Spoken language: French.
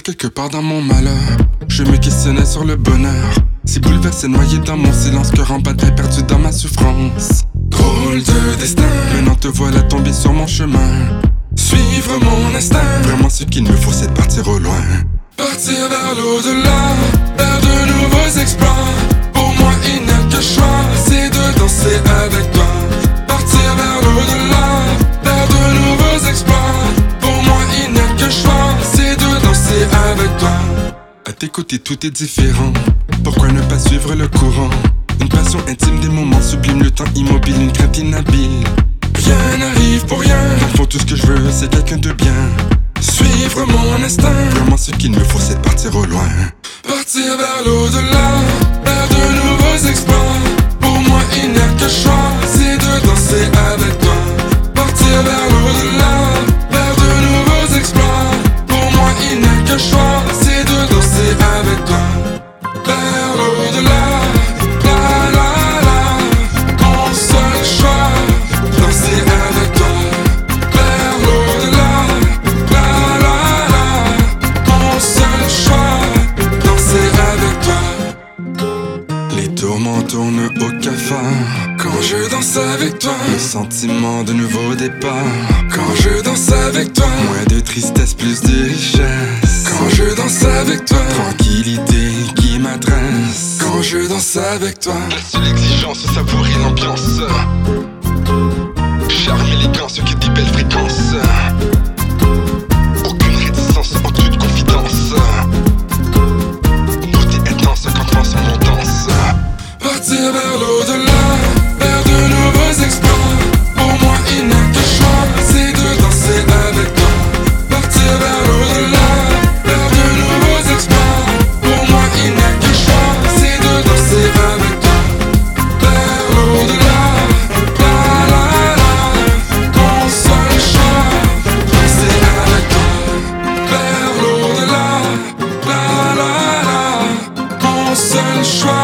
Quelque part dans mon malheur, je me questionnais sur le bonheur. Si bouleversé, noyé dans mon silence, cœur en bataille, perdu dans ma souffrance. Drôle de destin, maintenant te voilà tombé sur mon chemin. Suivre mon instinct, vraiment ce qu'il me faut, c'est de partir au loin. Partir vers l'au-delà, toi. À tes côtés, tout est différent. Pourquoi ne pas suivre le courant? Une passion intime, des moments sublimes, le temps immobile, une crainte inhabile. Rien n'arrive pour rien. Dans tout ce que je veux, c'est quelqu'un de bien. Suivre mon instinct. Vraiment, ce qu'il me faut, c'est partir au loin. Partir vers l'au-delà, vers de nouveaux exploits. Pour moi, il n'y a que choix, c'est de danser avec toi. Partir vers l'au-delà, vers de nouveaux exploits. Pour moi, il n'y a que choix, Les tourments tournent au cafard. Quand je danse avec toi. Le sentiment de nouveau départ. Quand je danse avec toi. Moins de tristesse, plus de richesse. Quand je danse avec toi. Tranquillité qui m'adresse. Quand je danse avec toi. La seule exigence, c'est savourer l'ambiance Vers